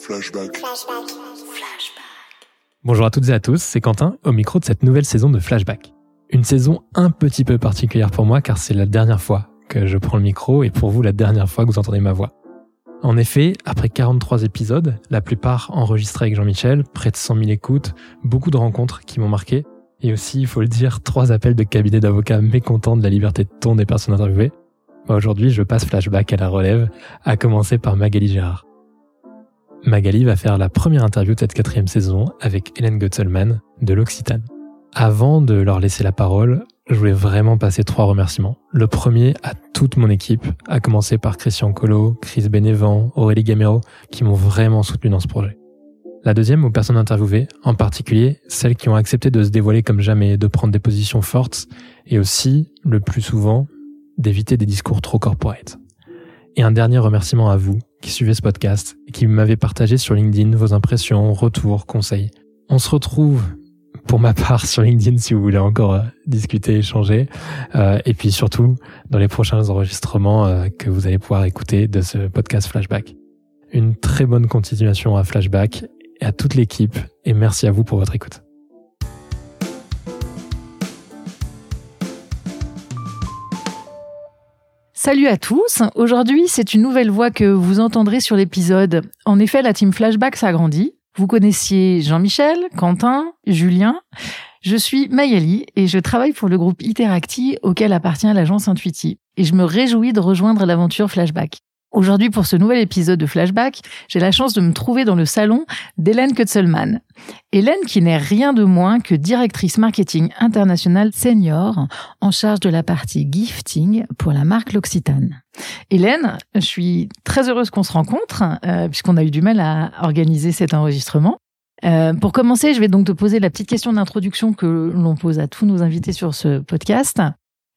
Flashback. Bonjour à toutes et à tous, c'est Quentin au micro de cette nouvelle saison de Flashback. Une saison un petit peu particulière pour moi car c'est la dernière fois que je prends le micro et pour vous la dernière fois que vous entendez ma voix. En effet, après 43 épisodes, la plupart enregistrés avec Jean-Michel, près de 100 000 écoutes, beaucoup de rencontres qui m'ont marqué, et aussi, il faut le dire, trois appels de cabinet d'avocats mécontents de la liberté de ton des personnes interviewées, aujourd'hui je passe flashback à la relève, à commencer par Magali Gérard. Magali va faire la première interview de cette quatrième saison avec Hélène Gutzelman de l'Occitane. Avant de leur laisser la parole, je voulais vraiment passer trois remerciements. Le premier à toute mon équipe, à commencer par Christian Colo, Chris Bénévent, Aurélie Gamero, qui m'ont vraiment soutenu dans ce projet. La deuxième aux personnes interviewées, en particulier celles qui ont accepté de se dévoiler comme jamais, de prendre des positions fortes, et aussi, le plus souvent, d'éviter des discours trop corporate. Et un dernier remerciement à vous qui suivez ce podcast et qui m'avez partagé sur LinkedIn vos impressions, retours, conseils. On se retrouve pour ma part sur LinkedIn si vous voulez encore euh, discuter, échanger. Euh, et puis surtout dans les prochains enregistrements euh, que vous allez pouvoir écouter de ce podcast Flashback. Une très bonne continuation à Flashback et à toute l'équipe et merci à vous pour votre écoute. Salut à tous. Aujourd'hui, c'est une nouvelle voix que vous entendrez sur l'épisode. En effet, la team Flashback s'agrandit. Vous connaissiez Jean-Michel, Quentin, Julien. Je suis Mayali et je travaille pour le groupe Iteracti auquel appartient l'agence Intuiti. Et je me réjouis de rejoindre l'aventure Flashback. Aujourd'hui, pour ce nouvel épisode de Flashback, j'ai la chance de me trouver dans le salon d'Hélène Kutzelman. Hélène qui n'est rien de moins que directrice marketing internationale senior en charge de la partie gifting pour la marque L'Occitane. Hélène, je suis très heureuse qu'on se rencontre euh, puisqu'on a eu du mal à organiser cet enregistrement. Euh, pour commencer, je vais donc te poser la petite question d'introduction que l'on pose à tous nos invités sur ce podcast.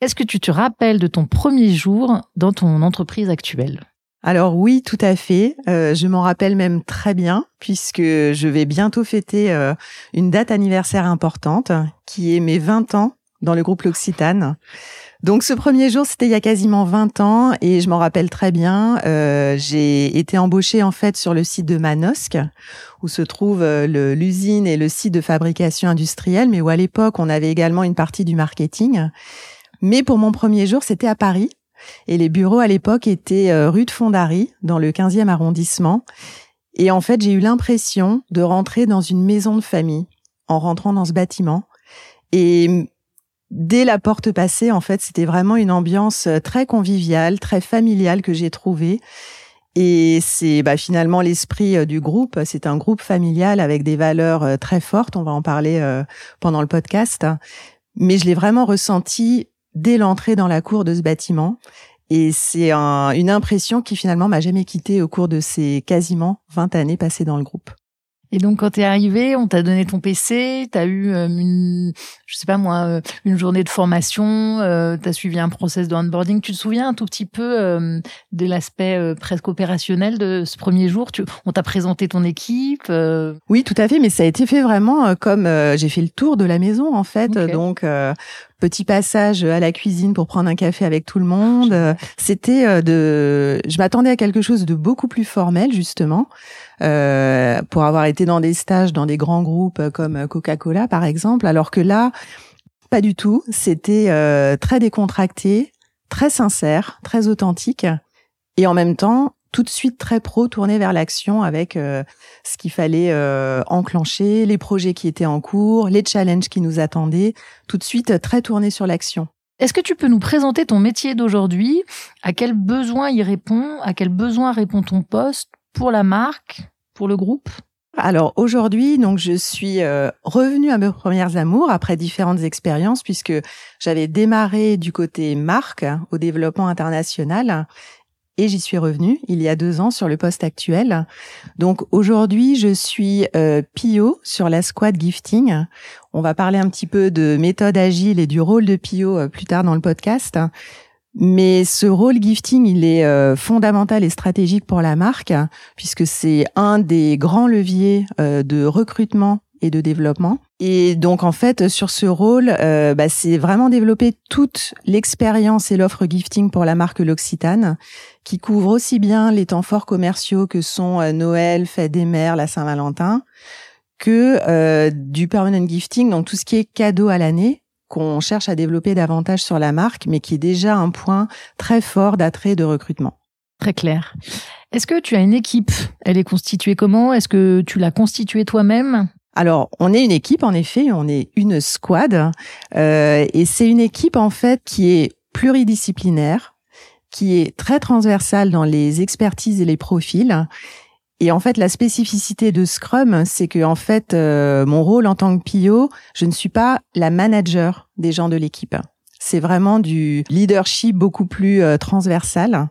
Est-ce que tu te rappelles de ton premier jour dans ton entreprise actuelle? Alors oui, tout à fait. Euh, je m'en rappelle même très bien puisque je vais bientôt fêter euh, une date anniversaire importante qui est mes 20 ans dans le groupe L'Occitane. Donc ce premier jour, c'était il y a quasiment 20 ans et je m'en rappelle très bien. Euh, j'ai été embauchée en fait sur le site de Manosque où se trouve l'usine et le site de fabrication industrielle, mais où à l'époque on avait également une partie du marketing. Mais pour mon premier jour, c'était à Paris et les bureaux à l'époque étaient euh, rue de Fondary, dans le 15e arrondissement. Et en fait, j'ai eu l'impression de rentrer dans une maison de famille en rentrant dans ce bâtiment. Et dès la porte passée, en fait, c'était vraiment une ambiance euh, très conviviale, très familiale que j'ai trouvée. Et c'est bah, finalement l'esprit euh, du groupe. C'est un groupe familial avec des valeurs très fortes. On va en parler pendant le podcast. Mais je l'ai vraiment ressenti dès l'entrée dans la cour de ce bâtiment. Et c'est une impression qui finalement m'a jamais quittée au cours de ces quasiment 20 années passées dans le groupe. Et donc, quand t'es arrivé, on t'a donné ton PC, t'as eu euh, une, je sais pas moi, euh, une journée de formation, euh, t'as suivi un process de onboarding. Tu te souviens un tout petit peu euh, de l'aspect presque opérationnel de ce premier jour? Tu, On t'a présenté ton équipe Oui, tout à fait, mais ça a été fait vraiment comme j'ai fait le tour de la maison en fait. Donc, petit passage à la cuisine pour prendre un café avec tout le monde. C'était de, je m'attendais à quelque chose de beaucoup plus formel justement. Euh, pour avoir été dans des stages dans des grands groupes comme Coca-Cola par exemple, alors que là, pas du tout. C'était euh, très décontracté, très sincère, très authentique, et en même temps tout de suite très pro, tourné vers l'action avec euh, ce qu'il fallait enclencher, les projets qui étaient en cours, les challenges qui nous attendaient, tout de suite très tourné sur l'action. Est-ce que tu peux nous présenter ton métier d'aujourd'hui? À quel besoin il répond? À quel besoin répond ton poste? Pour la marque, pour le groupe? Alors aujourd'hui, donc je suis euh, revenue à mes premières amours après différentes expériences puisque j'avais démarré du côté marque au développement international et j'y suis revenue il y a deux ans sur le poste actuel. Donc aujourd'hui, je suis euh, PIO sur la squad gifting. On va parler un petit peu de méthode agile et du rôle de PIO euh, plus tard dans le podcast. Mais ce rôle gifting, il est euh, fondamental et stratégique pour la marque, puisque c'est un des grands leviers euh, de recrutement et de développement. Et donc en fait, sur ce rôle, euh, bah, c'est vraiment développer toute l'expérience et l'offre gifting pour la marque L'Occitane, qui couvre aussi bien les temps forts commerciaux que sont Noël, Fête des Mères, la Saint-Valentin, que du permanent gifting, donc tout ce qui est cadeau à l'année qu'on cherche à développer davantage sur la marque, mais qui est déjà un point très fort d'attrait de recrutement. Très clair. Est-ce que tu as une équipe? Elle est constituée comment? Est-ce que tu l'as constituée toi-même? Alors, on est une équipe, en effet, on est une squad, euh, et c'est une équipe en fait qui est pluridisciplinaire, qui est très transversale dans les expertises et les profils. Et en fait, la spécificité de Scrum, c'est que en fait, euh, mon rôle en tant que PIO, je ne suis pas la manager des gens de l'équipe. C'est vraiment du leadership beaucoup plus euh, transversal.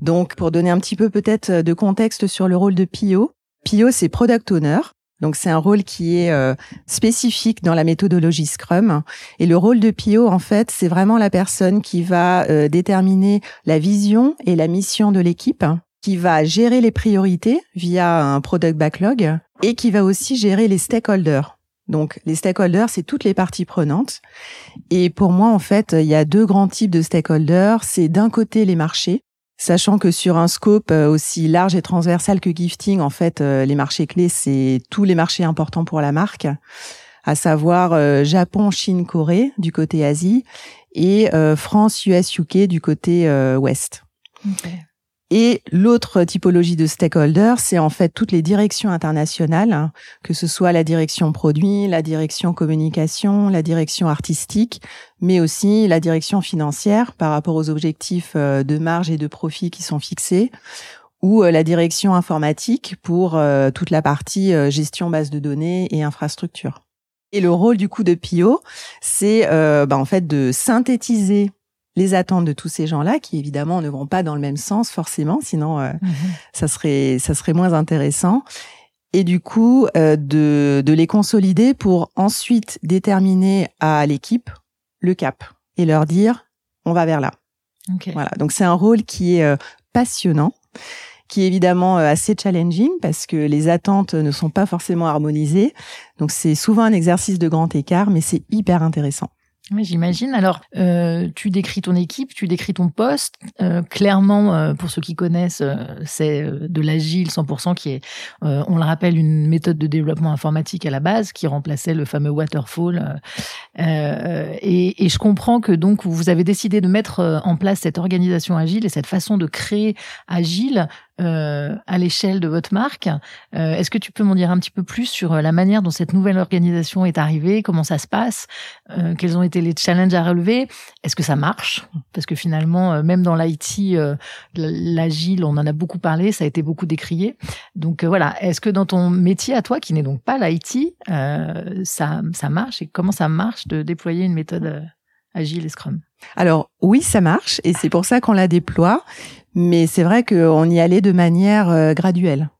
Donc, pour donner un petit peu peut-être de contexte sur le rôle de PIO, PIO, c'est Product Owner. Donc c'est un rôle qui est euh, spécifique dans la méthodologie Scrum. Et le rôle de PIO, en fait, c'est vraiment la personne qui va euh, déterminer la vision et la mission de l'équipe, qui va gérer les priorités via un product backlog et qui va aussi gérer les stakeholders. Donc les stakeholders, c'est toutes les parties prenantes. Et pour moi, en fait, il y a deux grands types de stakeholders. C'est d'un côté les marchés, sachant que sur un scope euh, aussi large et transversal que gifting, en fait, euh, les marchés clés, c'est tous les marchés importants pour la marque, à savoir euh, Japon, Chine, Corée du côté Asie et France, US, UK du côté ouest. Et l'autre typologie de stakeholders, c'est en fait toutes les directions internationales, hein, que ce soit la direction produit, la direction communication, la direction artistique, mais aussi la direction financière par rapport aux objectifs euh, de marge et de profit qui sont fixés, ou euh, la direction informatique pour euh, toute la partie gestion base de données et infrastructure. Et le rôle du coup de PIO, c'est bah, en fait de synthétiser les attentes de tous ces gens-là, qui évidemment ne vont pas dans le même sens forcément, sinon euh, mhm. ça serait ça serait moins intéressant. Et du coup, euh, de, de les consolider pour ensuite déterminer à l'équipe le cap et leur dire on va vers là. Voilà. Donc c'est un rôle qui est euh, passionnant, qui est évidemment assez challenging parce que les attentes ne sont pas forcément harmonisées. Donc c'est souvent un exercice de grand écart, mais c'est hyper intéressant. J'imagine. Alors, euh, tu décris ton équipe, tu décris ton poste. Euh, clairement, euh, pour ceux qui connaissent, euh, c'est de l'agile 100% qui est, on le rappelle, une méthode de développement informatique à la base qui remplaçait le fameux waterfall. Et, et, je comprends que donc vous avez décidé de mettre en place cette organisation agile et cette façon de créer agile euh, à l'échelle de votre marque. Euh, Est-ce que tu peux m'en dire un petit peu plus sur euh, la manière dont cette nouvelle organisation est arrivée, comment ça se passe, euh, quels ont été les challenges à relever, est-ce que ça marche? Parce que finalement, euh, même dans l'IT, l'agile, on en a beaucoup parlé, ça a été beaucoup décrié. Donc voilà, est-ce que dans ton métier à toi, qui n'est donc pas l'IT, ça, ça marche? Et comment ça marche de déployer une méthode agile et Scrum alors oui, ça marche et c'est pour ça qu'on la déploie. Mais c'est vrai qu'on y allait de manière euh, graduelle.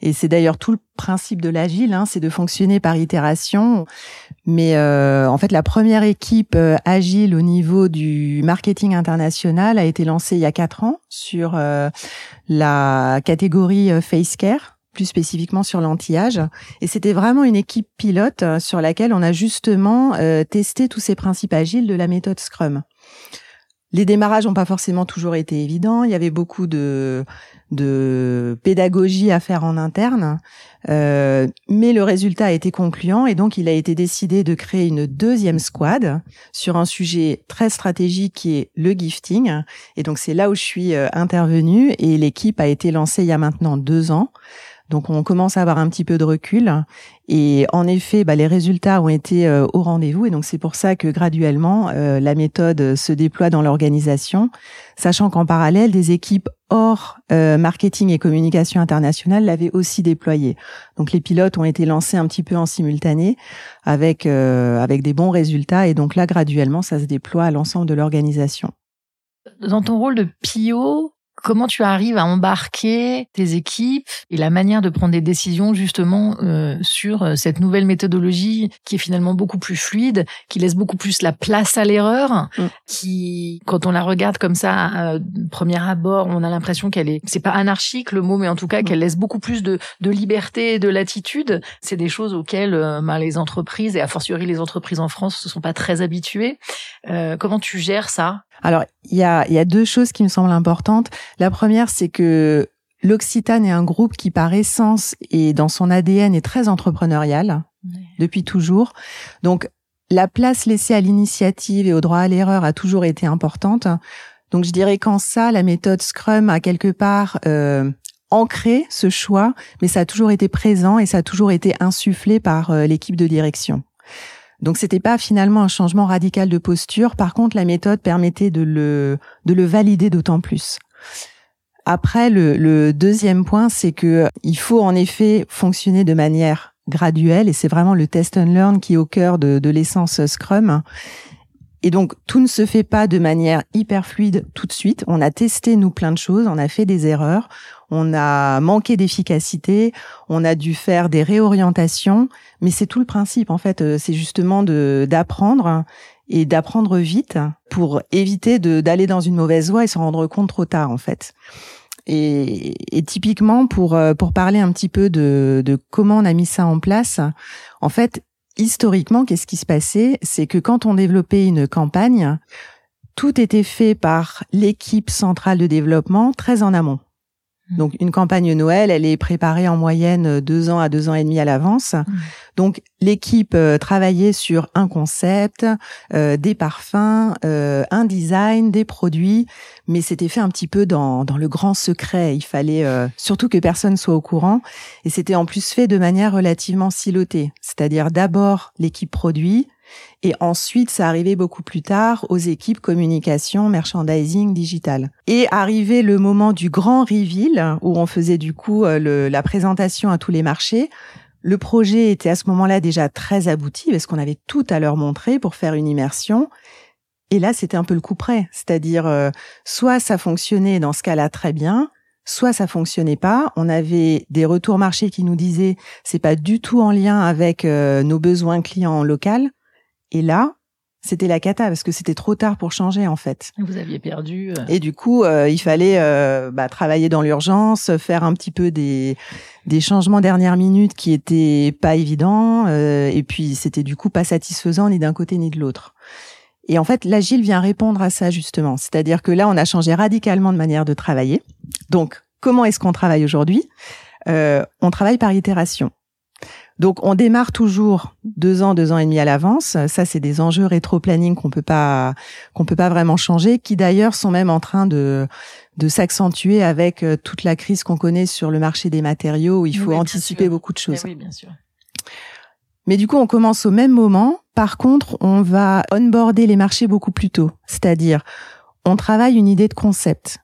Et c'est d'ailleurs tout le principe de l'agile, hein, c'est de fonctionner par itération. Mais euh, en fait, la première équipe euh, agile au niveau du marketing international a été lancée il y a quatre ans sur la catégorie face care, plus spécifiquement sur l'anti-âge. Et c'était vraiment une équipe pilote sur laquelle on a justement testé tous ces principes agiles de la méthode Scrum. Les démarrages n'ont pas forcément toujours été évidents. Il y avait beaucoup de, de pédagogie à faire en interne, euh, mais le résultat a été concluant et donc il a été décidé de créer une deuxième squad sur un sujet très stratégique qui est le gifting. Et donc c'est là où je suis euh, intervenue et l'équipe a été lancée il y a maintenant deux ans. Donc on commence à avoir un petit peu de recul et en effet, bah, les résultats ont été euh, au rendez-vous et donc c'est pour ça que graduellement euh, la méthode se déploie dans l'organisation, sachant qu'en parallèle des équipes hors euh, marketing et communication internationale l'avaient aussi déployée. Donc les pilotes ont été lancés un petit peu en simultané avec avec des bons résultats et donc là graduellement ça se déploie à l'ensemble de l'organisation. Dans ton rôle de PIO, Comment tu arrives à embarquer tes équipes et la manière de prendre des décisions justement euh, sur euh, cette nouvelle méthodologie qui est finalement beaucoup plus fluide, qui laisse beaucoup plus la place à l'erreur, Mm. qui, quand on la regarde comme ça, euh, premier abord, on a l'impression qu'elle est, c'est pas anarchique le mot, mais en tout cas Mm. qu'elle laisse beaucoup plus de, de liberté et de latitude. C'est des choses auxquelles euh, ben, les entreprises et a fortiori les entreprises en France se sont pas très habituées. Euh, comment tu gères ça? Alors, il y a, y a deux choses qui me semblent importantes. La première, c'est que l'Occitane est un groupe qui, par essence et dans son ADN, est très entrepreneurial depuis toujours. Donc, la place laissée à l'initiative et au droit à l'erreur a toujours été importante. Donc, je dirais qu'en ça, la méthode Scrum a quelque part euh, ancré ce choix, mais ça a toujours été présent et ça a toujours été insufflé par euh, l'équipe de direction. Donc c'était pas finalement un changement radical de posture. Par contre, la méthode permettait de le de le valider d'autant plus. Après, le, le deuxième point, c'est que il faut en effet fonctionner de manière graduelle, et c'est vraiment le test and learn qui est au cœur de, de l'essence Scrum. Et donc, tout ne se fait pas de manière hyper fluide tout de suite. On a testé, nous, plein de choses, on a fait des erreurs, on a manqué d'efficacité, on a dû faire des réorientations, mais c'est tout le principe, en fait. Euh, C'est justement de d'apprendre et d'apprendre vite pour éviter d'aller dans une mauvaise voie et se rendre compte trop tard, en fait. Et, et typiquement, pour, euh, pour parler un petit peu de, de comment on a mis ça en place, en fait, historiquement, qu'est-ce qui se passait? C'est que quand on développait une campagne, tout était fait par l'équipe centrale de développement très en amont. Donc une campagne Noël, elle est préparée en moyenne deux ans à deux ans et demi à l'avance. Donc l'équipe euh, travaillait sur un concept, euh, des parfums, euh, un design, des produits, mais c'était fait un petit peu dans, dans le grand secret. Il fallait euh, surtout que personne soit au courant, et c'était en plus fait de manière relativement silotée. C'est-à-dire d'abord l'équipe produit, et ensuite, ça arrivait beaucoup plus tard aux équipes communication, merchandising, digital. Et arrivé le moment du grand reveal, où on faisait du coup euh, le- la présentation à tous les marchés, le projet était à ce moment-là déjà très abouti, parce qu'on avait tout à leur montrer pour faire une immersion. Et là, c'était un peu le coup près. C'est-à-dire, euh, soit ça fonctionnait dans ce cas-là très bien, soit ça fonctionnait pas. On avait des retours marchés qui nous disaient c'est pas du tout en lien avec euh, nos besoins clients en local. Et là, c'était la cata parce que c'était trop tard pour changer en fait. Vous aviez perdu. euh, Et du coup, euh, il fallait euh, bah, travailler dans l'urgence, faire un petit peu des des changements dernière minute qui étaient pas évidents, euh, et puis c'était du coup pas satisfaisant ni d'un côté ni de l'autre. Et en fait, l'agile vient répondre à ça justement, c'est-à-dire que là, on a changé radicalement de manière de travailler. Donc, comment est-ce qu'on travaille aujourd'hui? Euh, On travaille par itération. Donc, on démarre toujours deux ans, deux ans et demi à l'avance. Ça, c'est des enjeux rétro-planning qu'on peut pas qu'on peut pas vraiment changer, qui d'ailleurs sont même en train de de s'accentuer avec euh, toute la crise qu'on connaît sur le marché des matériaux où il faut Oui, anticiper sûr. beaucoup de eh choses. oui, bien sûr. Mais du coup, on commence au même moment. Par contre, on va onboarder les marchés beaucoup plus tôt. C'est-à-dire, on travaille une idée de concept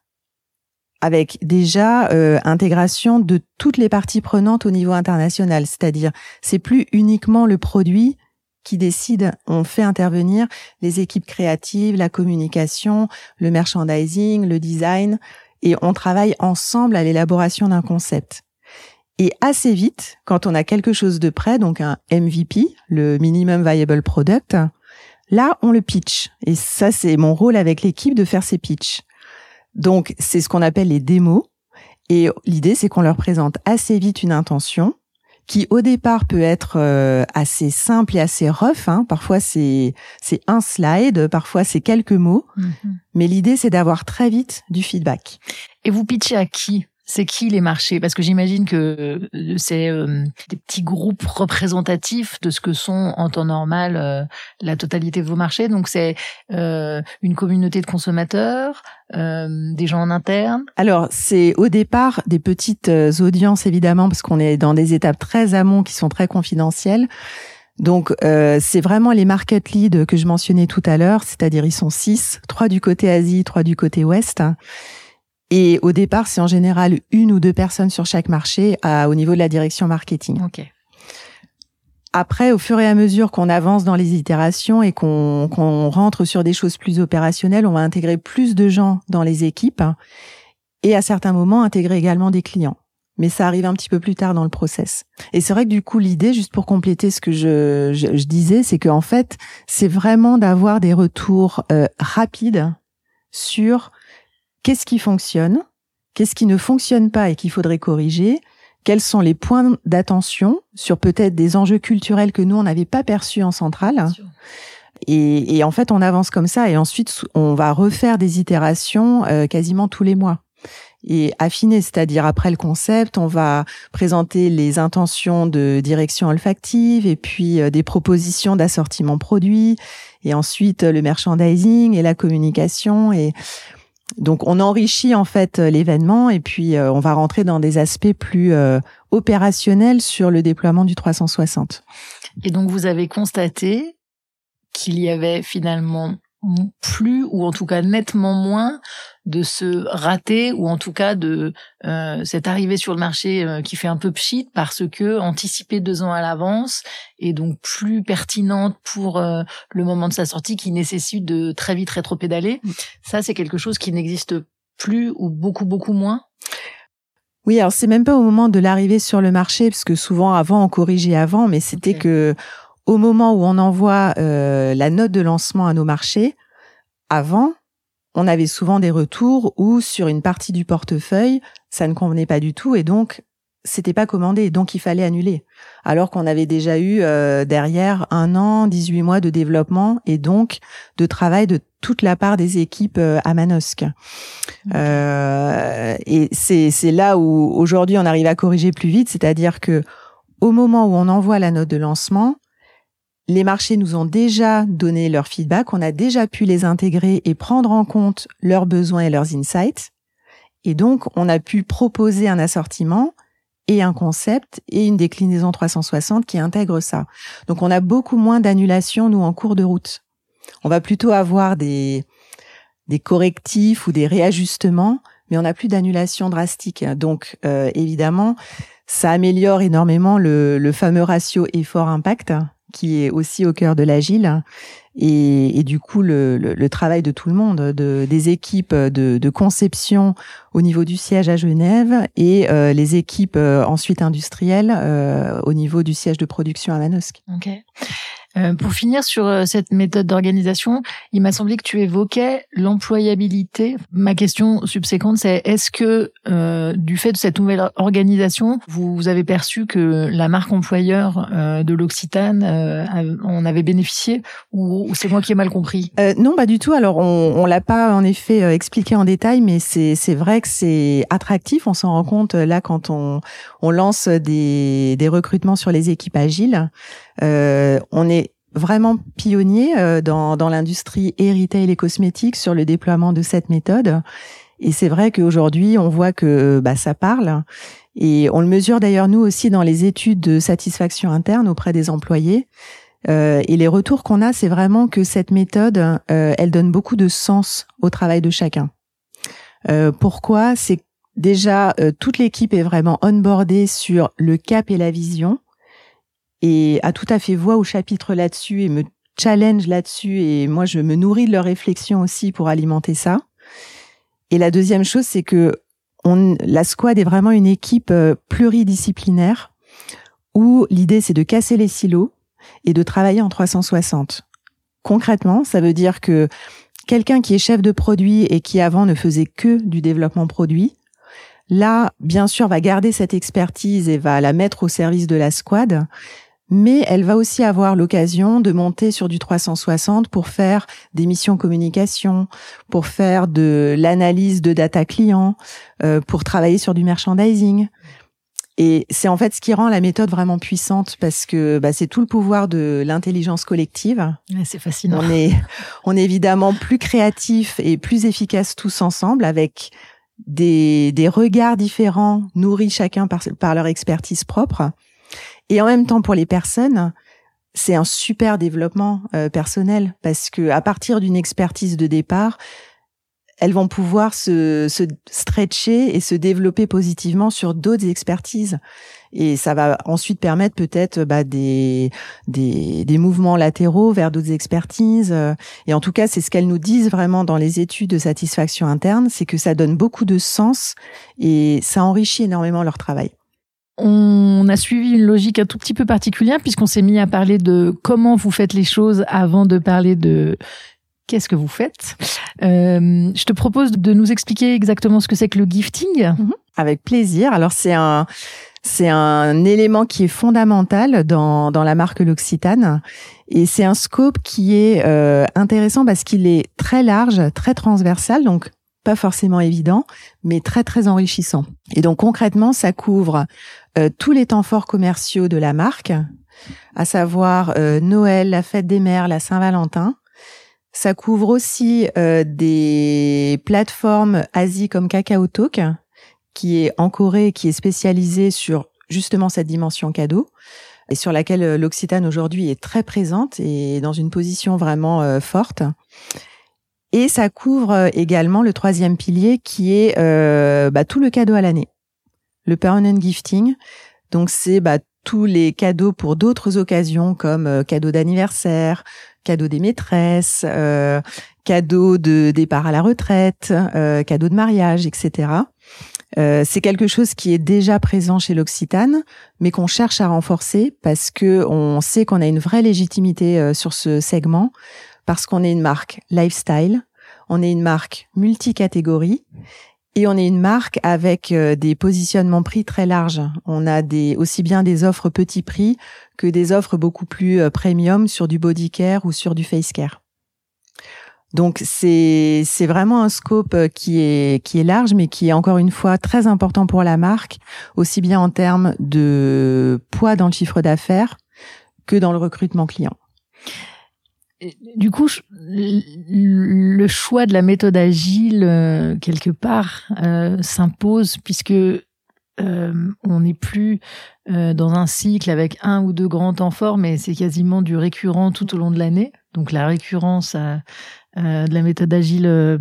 avec déjà euh, intégration de toutes les parties prenantes au niveau international. C'est-à-dire, c'est plus uniquement le produit qui décide. On fait intervenir les équipes créatives, la communication, le merchandising, le design, et on travaille ensemble à l'élaboration d'un concept. Et assez vite, quand on a quelque chose de prêt, donc un MVP, le minimum viable product, là, on le pitch. Et ça, c'est mon rôle avec l'équipe de faire ces pitchs. Donc, c'est ce qu'on appelle les démos. Et l'idée, c'est qu'on leur présente assez vite une intention qui, au départ, peut être euh, assez simple et assez rough. hein. Parfois, c'est c'est un slide, parfois, c'est quelques mots. Mhm. Mais l'idée, c'est d'avoir très vite du feedback. Et vous pitchez à qui? C'est qui les marchés? Parce que j'imagine que euh, c'est euh, des petits groupes représentatifs de ce que sont en temps normal euh, la totalité de vos marchés. Donc c'est euh, une communauté de consommateurs, euh, des gens en interne. Alors, c'est au départ des petites euh, audiences, évidemment, parce qu'on est dans des étapes très amont qui sont très confidentielles. Donc, euh, c'est vraiment les market leads que je mentionnais tout à l'heure, c'est-à-dire ils sont six, trois du côté Asie, trois du côté Ouest. Et au départ, c'est en général une ou deux personnes sur chaque marché à, au niveau de la direction marketing. Ok. Après, au fur et à mesure qu'on avance dans les itérations et qu'on rentre sur des choses plus opérationnelles, on va intégrer plus de gens dans les équipes. et à certains moments intégrer également des clients. Mais ça arrive un petit peu plus tard dans le process. Et c'est vrai que du coup, l'idée, juste pour compléter ce que je, je, disais, c'est qu'en fait, c'est vraiment d'avoir des retours euh, rapides sur qu'est-ce qui fonctionne, qu'est-ce qui ne fonctionne pas et qu'il faudrait corriger, quels sont les points d'attention sur peut-être des enjeux culturels que nous, on n'avait pas perçus en centrale. Et, et, en fait, on avance comme ça et ensuite, on va refaire des itérations euh, quasiment tous les mois et affiner, c'est-à-dire après le concept, on va présenter les intentions de direction olfactive et puis euh, des propositions d'assortiment produit et ensuite le merchandising et la communication et donc on enrichit en fait l'événement et puis euh, on va rentrer dans des aspects plus opérationnels sur le déploiement du 360. Et donc vous avez constaté qu'il y avait finalement plus ou en tout cas nettement moins de se rater ou en tout cas de euh, cette arrivée sur le marché euh, qui fait un peu pchit parce que anticiper deux ans à l'avance est donc plus pertinente pour euh, le moment de sa sortie qui nécessite de très vite rétro-pédaler. Mm. Ça, c'est quelque chose qui n'existe plus ou beaucoup beaucoup moins. Oui, alors c'est même pas au moment de l'arrivée sur le marché parce que souvent avant on corrigeait avant, mais c'était que au moment où on envoie euh, la note de lancement à nos marchés, avant, on avait souvent des retours où sur une partie du portefeuille, ça ne convenait pas du tout et donc c'était pas commandé, donc il fallait annuler. Alors qu'on avait déjà eu euh, derrière un an, 18 mois de développement et donc de travail de toute la part des équipes euh, à Manosque. et c'est là où aujourd'hui on arrive à corriger plus vite, c'est-à-dire que au moment où on envoie la note de lancement, les marchés nous ont déjà donné leur feedback, on a déjà pu les intégrer et prendre en compte leurs besoins et leurs insights. Et donc, on a pu proposer un assortiment et un concept et une déclinaison 360 qui intègre ça. Donc, on a beaucoup moins d'annulations, nous, en cours de route. On va plutôt avoir des, correctifs ou des réajustements, mais on n'a plus d'annulations drastiques. Donc, euh, évidemment, ça améliore énormément le, le fameux ratio effort-impact qui est aussi au cœur de l'agile. Et, du coup, le, travail de tout le monde, de, des équipes de, de conception au niveau du siège à Genève et euh, les équipes euh, ensuite industrielles euh, au niveau du siège de production à Manosque. Okay. Euh, pour finir sur euh, cette méthode d'organisation, il m'a semblé que tu évoquais l'employabilité. Ma question subséquente, c'est est-ce que euh, du fait de cette nouvelle organisation, vous, avez perçu que la marque employeur de l'Occitane en avait bénéficié ou, c'est moi qui ai mal compris? Non, pas du tout. Alors on, on l'a pas en effet expliqué en détail, mais c'est vrai que c'est attractif. On s'en rend compte là quand on lance des recrutements sur les équipes agiles. On est vraiment pionnier euh, dans, dans l'industrie et retail et cosmétiques sur le déploiement de cette méthode. Et c'est vrai qu'aujourd'hui, on voit que bah, ça parle. Et on le mesure d'ailleurs nous aussi dans les études de satisfaction interne auprès des employés. Euh, et les retours qu'on a, c'est vraiment que cette méthode, euh, elle donne beaucoup de sens au travail de chacun. Euh, pourquoi? C'est déjà toute l'équipe est vraiment onboardée sur le cap et la vision et a tout à fait voix au chapitre là-dessus et me challenge là-dessus et moi je me nourris de leurs réflexions aussi pour alimenter ça. Et la deuxième chose c'est que on, la squad est vraiment une équipe euh, pluridisciplinaire où l'idée c'est de casser les silos et de travailler en 360. Concrètement, ça veut dire que quelqu'un qui est chef de produit et qui avant ne faisait que du développement produit, là, bien sûr, va garder cette expertise et va la mettre au service de la squad, mais elle va aussi avoir l'occasion de monter sur du 360 pour faire des missions communication, pour faire de l'analyse de data client, euh, pour travailler sur du merchandising. Et c'est en fait ce qui rend la méthode vraiment puissante parce que bah, c'est tout le pouvoir de l'intelligence collective. c'est fascinant. On est, on est évidemment plus créatif et plus efficace tous ensemble avec des, des regards différents nourris chacun par, par leur expertise propre. Et en même temps, pour les personnes, c'est un super développement euh, personnel parce que à partir d'une expertise de départ, elles vont pouvoir se, se stretcher et se développer positivement sur d'autres expertises. Et ça va ensuite permettre peut-être bah, des, des, des mouvements latéraux vers d'autres expertises. Et en tout cas, c'est ce qu'elles nous disent vraiment dans les études de satisfaction interne, c'est que ça donne beaucoup de sens et ça enrichit énormément leur travail. On a suivi une logique un tout petit peu particulière puisqu'on s'est mis à parler de comment vous faites les choses avant de parler de qu'est-ce que vous faites. Euh, je te propose de nous expliquer exactement ce que c'est que le gifting. Mhm. Avec plaisir. Alors c'est un c'est un élément qui est fondamental dans, dans la marque L'Occitane et c'est un scope qui est euh, intéressant parce qu'il est très large, très transversal, donc pas forcément évident, mais très très enrichissant. Et donc concrètement, ça couvre tous les temps forts commerciaux de la marque, à savoir euh, Noël, la fête des mères, la Saint-Valentin. Ça couvre aussi des plateformes Asie comme KakaoTalk, qui est en Corée, qui est spécialisée sur justement cette dimension cadeau et sur laquelle euh, l'Occitane aujourd'hui est très présente et dans une position vraiment euh, forte. Et ça couvre euh, également le troisième pilier qui est bah, tout le cadeau à l'année, le permanent gifting. Donc c'est bah, tous les cadeaux pour d'autres occasions comme cadeaux d'anniversaire, cadeaux des maîtresses, euh, cadeaux de départ à la retraite, euh, cadeaux de mariage, etc. Euh, c'est quelque chose qui est déjà présent chez l'Occitane, mais qu'on cherche à renforcer parce que on sait qu'on a une vraie légitimité euh, sur ce segment, parce qu'on est une marque lifestyle, on est une marque multicatégorie et on est une marque avec euh, des positionnements prix très larges. On a des aussi bien des offres petit prix que des offres beaucoup plus premium sur du body care ou sur du face care. Donc c'est c'est vraiment un scope euh, qui est qui est large, mais qui est encore une fois très important pour la marque, aussi bien en termes de poids dans le chiffre d'affaires que dans le recrutement client. Du coup, le choix de la méthode agile euh, quelque part euh, s'impose puisque on n'est plus dans un cycle avec un ou deux grands temps forts, mais c'est quasiment du récurrent tout au long de l'année. Donc la récurrence a, euh, de la méthode agile, euh,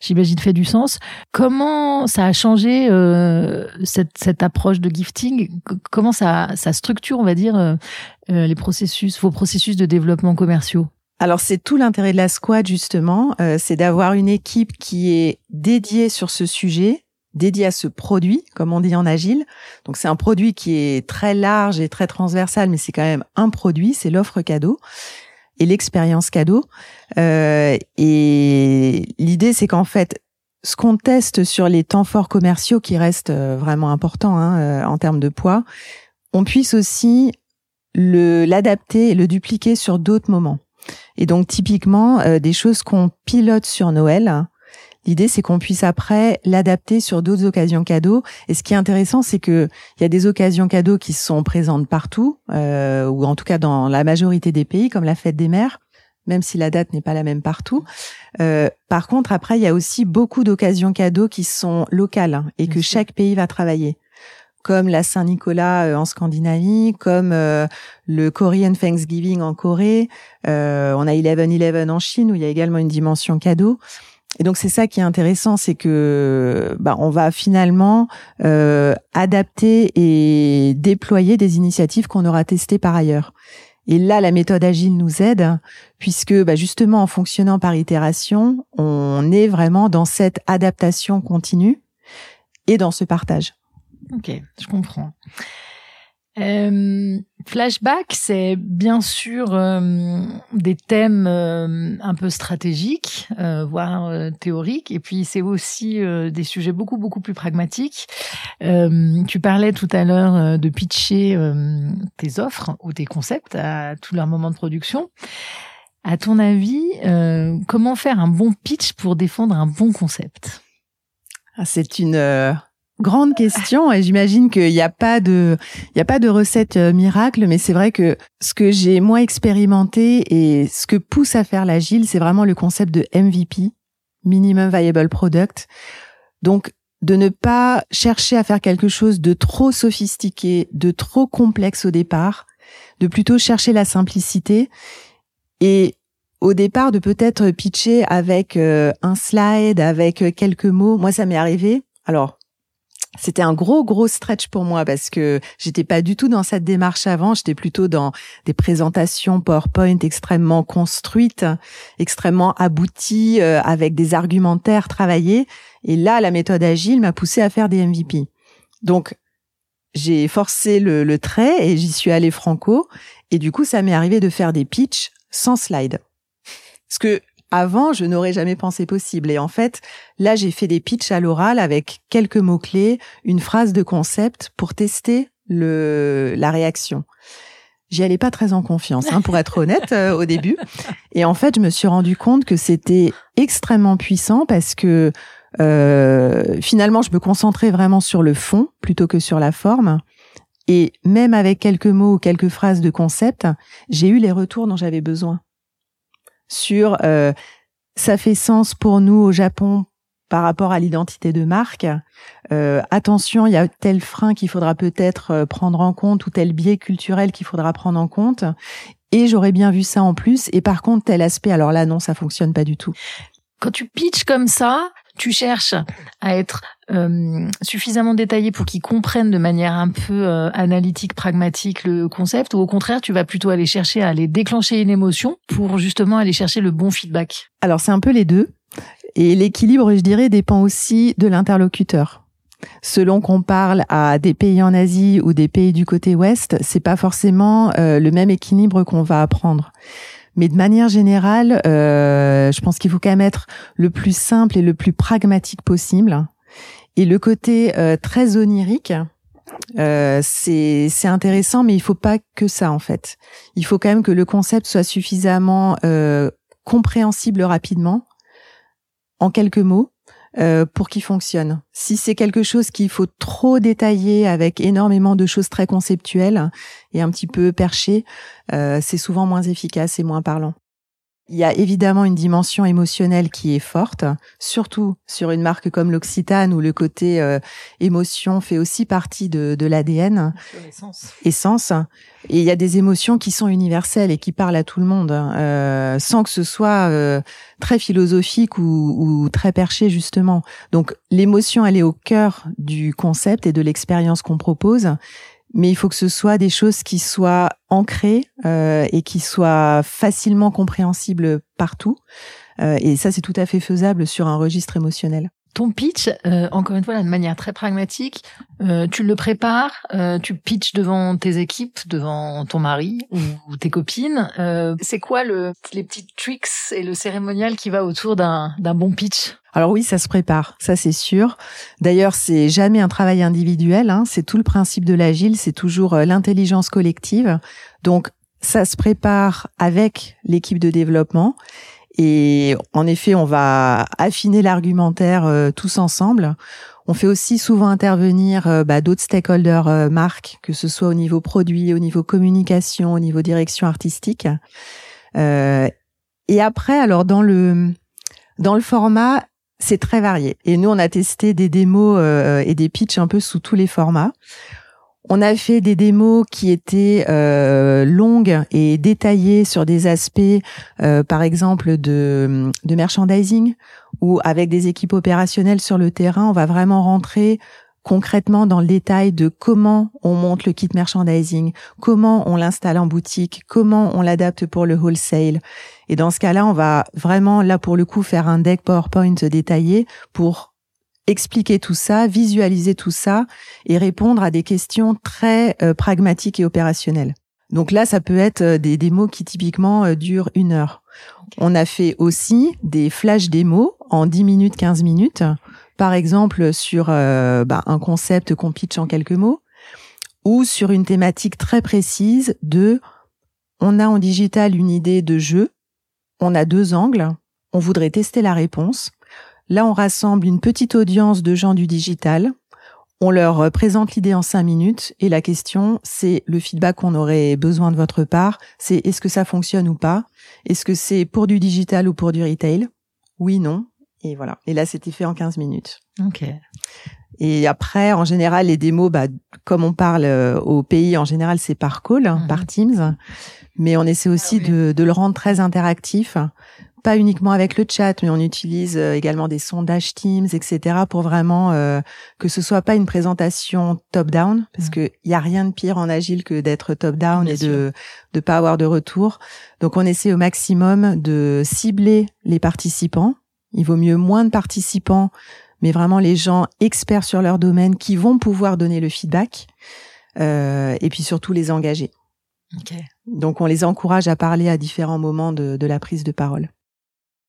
j'imagine, fait du sens. Comment ça a changé euh, cette, cette, approche de gifting? Comment ça, ça structure, on va dire, les processus, vos processus de développement commerciaux? Alors c'est tout l'intérêt de la squad justement, c'est d'avoir une équipe qui est dédiée sur ce sujet, dédiée à ce produit, comme on dit en agile. Donc c'est un produit qui est très large et très transversal, mais c'est quand même un produit, c'est l'offre cadeau et l'expérience cadeau. Euh, et l'idée, c'est qu'en fait, ce qu'on teste sur les temps forts commerciaux, qui restent euh, vraiment importants hein, euh, en termes de poids, on puisse aussi l'adapter et le dupliquer sur d'autres moments. Et donc typiquement euh, des choses qu'on pilote sur Noël, L'idée, c'est qu'on puisse après l'adapter sur d'autres occasions cadeaux. Et ce qui est intéressant, c'est que il y a des occasions cadeaux qui sont présentes partout, euh, ou en tout cas dans la majorité des pays, comme la fête des mères, même si la date n'est pas la même partout. Euh, par contre, après, il y a aussi beaucoup d'occasions cadeaux qui sont locales hein, et que chaque pays va travailler comme la Saint-Nicolas euh, en Scandinavie, comme euh, le Korean Thanksgiving en Corée. Euh, on a 11-11 en Chine où il y a également une dimension cadeau. Et donc c'est ça qui est intéressant, c'est que bah, on va finalement euh, adapter et déployer des initiatives qu'on aura testées par ailleurs. Et là, la méthode agile nous aide, puisque bah, justement en fonctionnant par itération, on est vraiment dans cette adaptation continue et dans ce partage. Ok, je comprends. Euh, flashback, c'est bien sûr euh, des thèmes euh, un peu stratégiques, voire théoriques, et puis c'est aussi des sujets beaucoup beaucoup plus pragmatiques. tu parlais tout à l'heure de pitcher tes offres ou tes concepts à tout leur moment de production. À ton avis, comment faire un bon pitch pour défendre un bon concept? Ah, C'est une grande question et j'imagine qu'il n'y a pas de il y a pas de recette euh, miracle mais c'est vrai que ce que j'ai moi expérimenté et ce que pousse à faire l'agile c'est vraiment le concept de MVP minimum viable product donc de ne pas chercher à faire quelque chose de trop sophistiqué de trop complexe au départ de plutôt chercher la simplicité et au départ de peut-être pitcher avec euh, un slide, avec quelques mots. Moi, ça m'est arrivé. Alors, c'était un gros gros stretch pour moi parce que j'étais pas du tout dans cette démarche avant, j'étais plutôt dans des présentations PowerPoint extrêmement construites, extrêmement abouties euh, avec des argumentaires travaillés et là la méthode agile m'a poussé à faire des MVP. Donc j'ai forcé le, le trait et j'y suis allée franco et du coup ça m'est arrivé de faire des pitchs sans slide. Ce que avant, je n'aurais jamais pensé possible. Et en fait, là, j'ai fait des pitchs à l'oral avec quelques mots-clés, une phrase de concept pour tester le, la réaction. J'y allais pas très en confiance, hein, pour être honnête, euh, au début. Et en fait, je me suis rendu compte que c'était extrêmement puissant parce que euh, finalement, je me concentrais vraiment sur le fond plutôt que sur la forme. Et même avec quelques mots ou quelques phrases de concept, j'ai eu les retours dont j'avais besoin sur euh, ça fait sens pour nous au Japon par rapport à l'identité de marque. Euh, attention, il y a tel frein qu'il faudra peut-être euh, prendre en compte ou tel biais culturel qu'il faudra prendre en compte. Et j'aurais bien vu ça en plus. Et par contre, tel aspect, alors là, non, ça fonctionne pas du tout. Quand tu pitches comme ça, tu cherches à être euh, suffisamment détaillé pour qu'ils comprennent de manière un peu euh, analytique, pragmatique le concept, ou au contraire, tu vas plutôt aller chercher à aller déclencher une émotion pour justement aller chercher le bon feedback? Alors c'est un peu les deux. Et l'équilibre, je dirais, dépend aussi de l'interlocuteur. Selon qu'on parle à des pays en Asie ou des pays du côté ouest, c'est pas forcément euh, le même équilibre qu'on va apprendre. Mais de manière générale, euh, je pense qu'il faut quand même être le plus simple et le plus pragmatique possible. Et le côté euh, très onirique, euh, c'est intéressant, mais il faut pas que ça en fait. Il faut quand même que le concept soit suffisamment euh, compréhensible rapidement, en quelques mots, euh, pour qu'il fonctionne. Si c'est quelque chose qu'il faut trop détailler avec énormément de choses très conceptuelles et un petit peu perché, euh, c'est souvent moins efficace et moins parlant. Il y a évidemment une dimension émotionnelle qui est forte, surtout sur une marque comme l'Occitane où le côté euh, émotion fait aussi partie de, de l'ADN. Essence. Et il y a des émotions qui sont universelles et qui parlent à tout le monde, euh, sans que ce soit euh, très philosophique ou, ou, très perché justement. Donc l'émotion, elle est au cœur du concept et de l'expérience qu'on propose mais il faut que ce soit des choses qui soient ancrées euh, et qui soient facilement compréhensibles partout. Euh, et ça, c'est tout à fait faisable sur un registre émotionnel. Ton pitch, euh, encore une fois, de manière très pragmatique, euh, tu le prépares, euh, tu pitches devant tes équipes, devant ton mari ou tes copines. Euh, c'est quoi le, les petits tricks et le cérémonial qui va autour d'un bon pitch? Alors oui, ça se prépare, ça c'est sûr. D'ailleurs, c'est jamais un travail individuel, hein, c'est tout le principe de l'agile, c'est toujours euh, l'intelligence collective. Donc ça se prépare avec l'équipe de développement et en effet, on va affiner l'argumentaire euh, tous ensemble. On fait aussi souvent intervenir euh, bah, d'autres stakeholders marques, que ce soit au niveau produit, au niveau communication, au niveau direction artistique. et après, alors dans le dans le format, c'est très varié. Et nous, on a testé des démos euh, et des pitchs un peu sous tous les formats. On a fait des démos qui étaient euh, longues et détaillées sur des aspects, euh, par exemple de, de merchandising, où avec des équipes opérationnelles sur le terrain, on va vraiment rentrer concrètement dans le détail de comment on monte le kit merchandising, comment on l'installe en boutique, comment on l'adapte pour le wholesale. Et dans ce cas-là, on va vraiment, là pour le coup, faire un deck PowerPoint détaillé pour expliquer tout ça, visualiser tout ça et répondre à des questions très euh, pragmatiques et opérationnelles. Donc là, ça peut être euh, des démos qui typiquement euh, durent une heure. On a fait aussi des flash démos en 10 minutes, 15 minutes par exemple sur euh, bah, un concept qu'on pitch en quelques mots, ou sur une thématique très précise de on a en digital une idée de jeu, on a deux angles, on voudrait tester la réponse. Là, on rassemble une petite audience de gens du digital. On leur présente l'idée en cinq minutes et la question, c'est le feedback qu'on aurait besoin de votre part. C'est est-ce que ça fonctionne ou pas? Est-ce que c'est pour du digital ou pour du retail? Oui, non. Et voilà. Et là, c'était fait en 15 minutes. Ok. Et après, en général, les démos, bah, comme on parle euh, au pays, en général, c'est par call, hein, Mhm. par Teams. Mais on essaie aussi Ah oui. de, de le rendre très interactif. Pas uniquement avec le chat, mais on utilise euh, également des sondages Teams, etc. pour vraiment euh, que ce soit pas une présentation top-down, parce Mhm. que il y a rien de pire en agile que d'être top-down et de de pas avoir de retour. Donc on essaie au maximum de cibler les participants. Il vaut mieux moins de participants, mais vraiment les gens experts sur leur domaine qui vont pouvoir donner le feedback. Euh, et puis surtout les engager. Ok. Donc on les encourage à parler à différents moments de, de la prise de parole.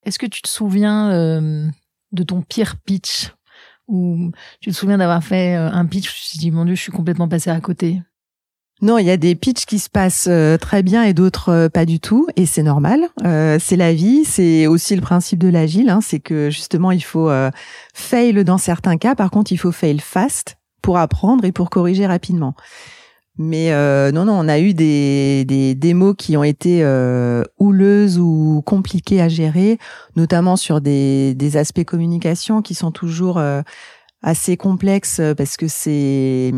Est-ce que tu te souviens euh, de ton pire pitch? Ou tu te souviens d'avoir fait euh, un pitch où tu te suis dit mon dieu je suis complètement passé à côté? Non, il y a des pitchs qui se passent euh, très bien et d'autres euh, pas du tout, et c'est normal. Euh, c'est la vie, c'est aussi le principe de l'agile, hein, c'est que justement il faut euh, fail dans certains cas. Par contre, il faut fail fast pour apprendre et pour corriger rapidement. Mais euh, non, non, on a eu des, des démos qui ont été euh, houleuses ou compliquées à gérer, notamment sur des, des aspects communication qui sont toujours euh, assez complexes euh, parce que c'est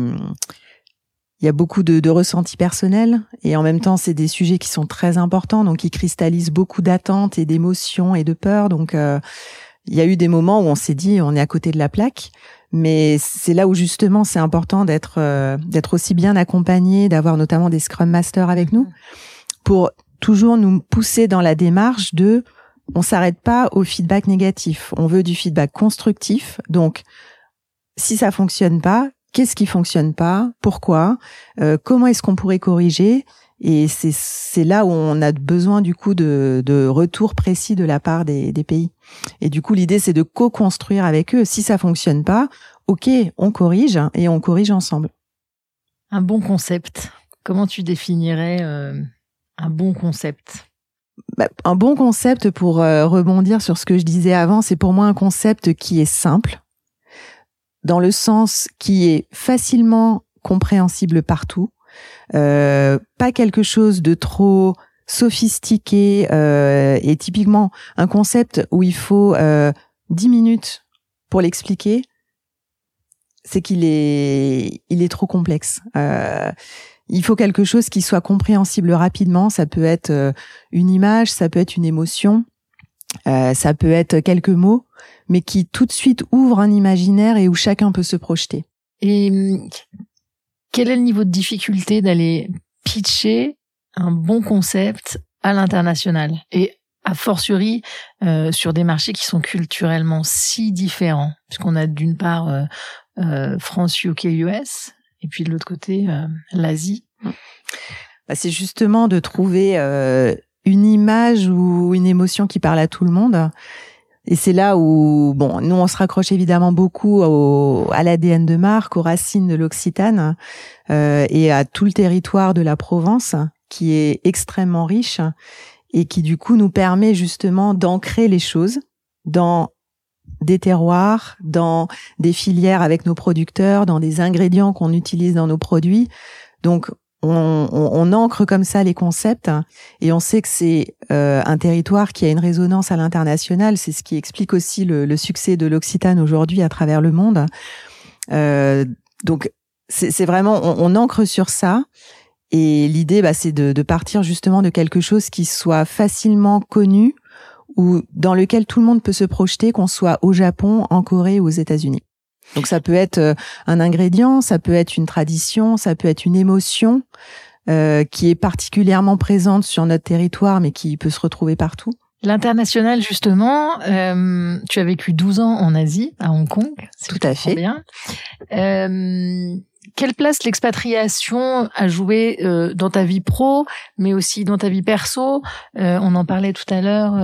il y a beaucoup de, de ressentis personnels et en même temps c'est des sujets qui sont très importants. Donc qui cristallisent beaucoup d'attentes et d'émotions et de peurs. Donc euh, il y a eu des moments où on s'est dit on est à côté de la plaque mais c'est là où justement c'est important d'être euh, d'être aussi bien accompagné d'avoir notamment des scrum masters avec nous pour toujours nous pousser dans la démarche de on s'arrête pas au feedback négatif. On veut du feedback constructif. Donc si ça fonctionne pas qu'est-ce qui fonctionne pas, pourquoi, euh, comment est-ce qu'on pourrait corriger? Et c'est là où on a besoin du coup de, de retours précis de la part des, des pays. Et du coup, l'idée c'est de co-construire avec eux. Si ça fonctionne pas, ok, on corrige et on corrige ensemble. Un bon concept. Comment tu définirais euh, un bon concept? Bah, un bon concept pour euh, rebondir sur ce que je disais avant, c'est pour moi un concept qui est simple, dans le sens qui est facilement compréhensible partout, pas quelque chose de trop sophistiqué euh, et typiquement un concept où il faut euh, 10 minutes pour l'expliquer, c'est qu'il est il est trop complexe. Euh, il faut quelque chose qui soit compréhensible rapidement. Ça peut être euh, une image, ça peut être une émotion, euh, ça peut être quelques mots, mais qui tout de suite ouvre un imaginaire et où chacun peut se projeter. Et hum, quel est le niveau de difficulté d'aller pitcher un bon concept à l'international? Et a fortiori euh, sur des marchés qui sont culturellement si différents puisqu'on a d'une part euh, euh, France, UK, US et puis de l'autre côté euh, l'Asie. Bah, c'est justement de trouver euh, une image ou une émotion qui parle à tout le monde. Et c'est là où, bon, nous on se raccroche évidemment beaucoup au, à l'ADN de marque, aux racines de l'Occitane euh, et à tout le territoire de la Provence, qui est extrêmement riche et qui du coup nous permet justement d'ancrer les choses dans des terroirs, dans des filières avec nos producteurs, dans des ingrédients qu'on utilise dans nos produits. Donc on, on, on, ancre comme ça les concepts et on sait que c'est euh, un territoire qui a une résonance à l'international. C'est ce qui explique aussi le, le succès de l'Occitane aujourd'hui à travers le monde. Euh, donc c'est vraiment on, on, ancre sur ça et l'idée bah, c'est de, de partir justement de quelque chose qui soit facilement connu ou dans lequel tout le monde peut se projeter, qu'on soit au Japon, en Corée ou aux États-Unis. Donc ça peut être euh, un ingrédient, ça peut être une tradition, ça peut être une émotion euh, qui est particulièrement présente sur notre territoire, mais qui peut se retrouver partout. L'international, justement, euh, tu as vécu 12 ans en Asie, à Hong Kong. Tout à fait. Bien. Euh, quelle place l'expatriation a joué euh, dans ta vie pro, mais aussi dans ta vie perso? Euh, On en parlait tout à l'heure.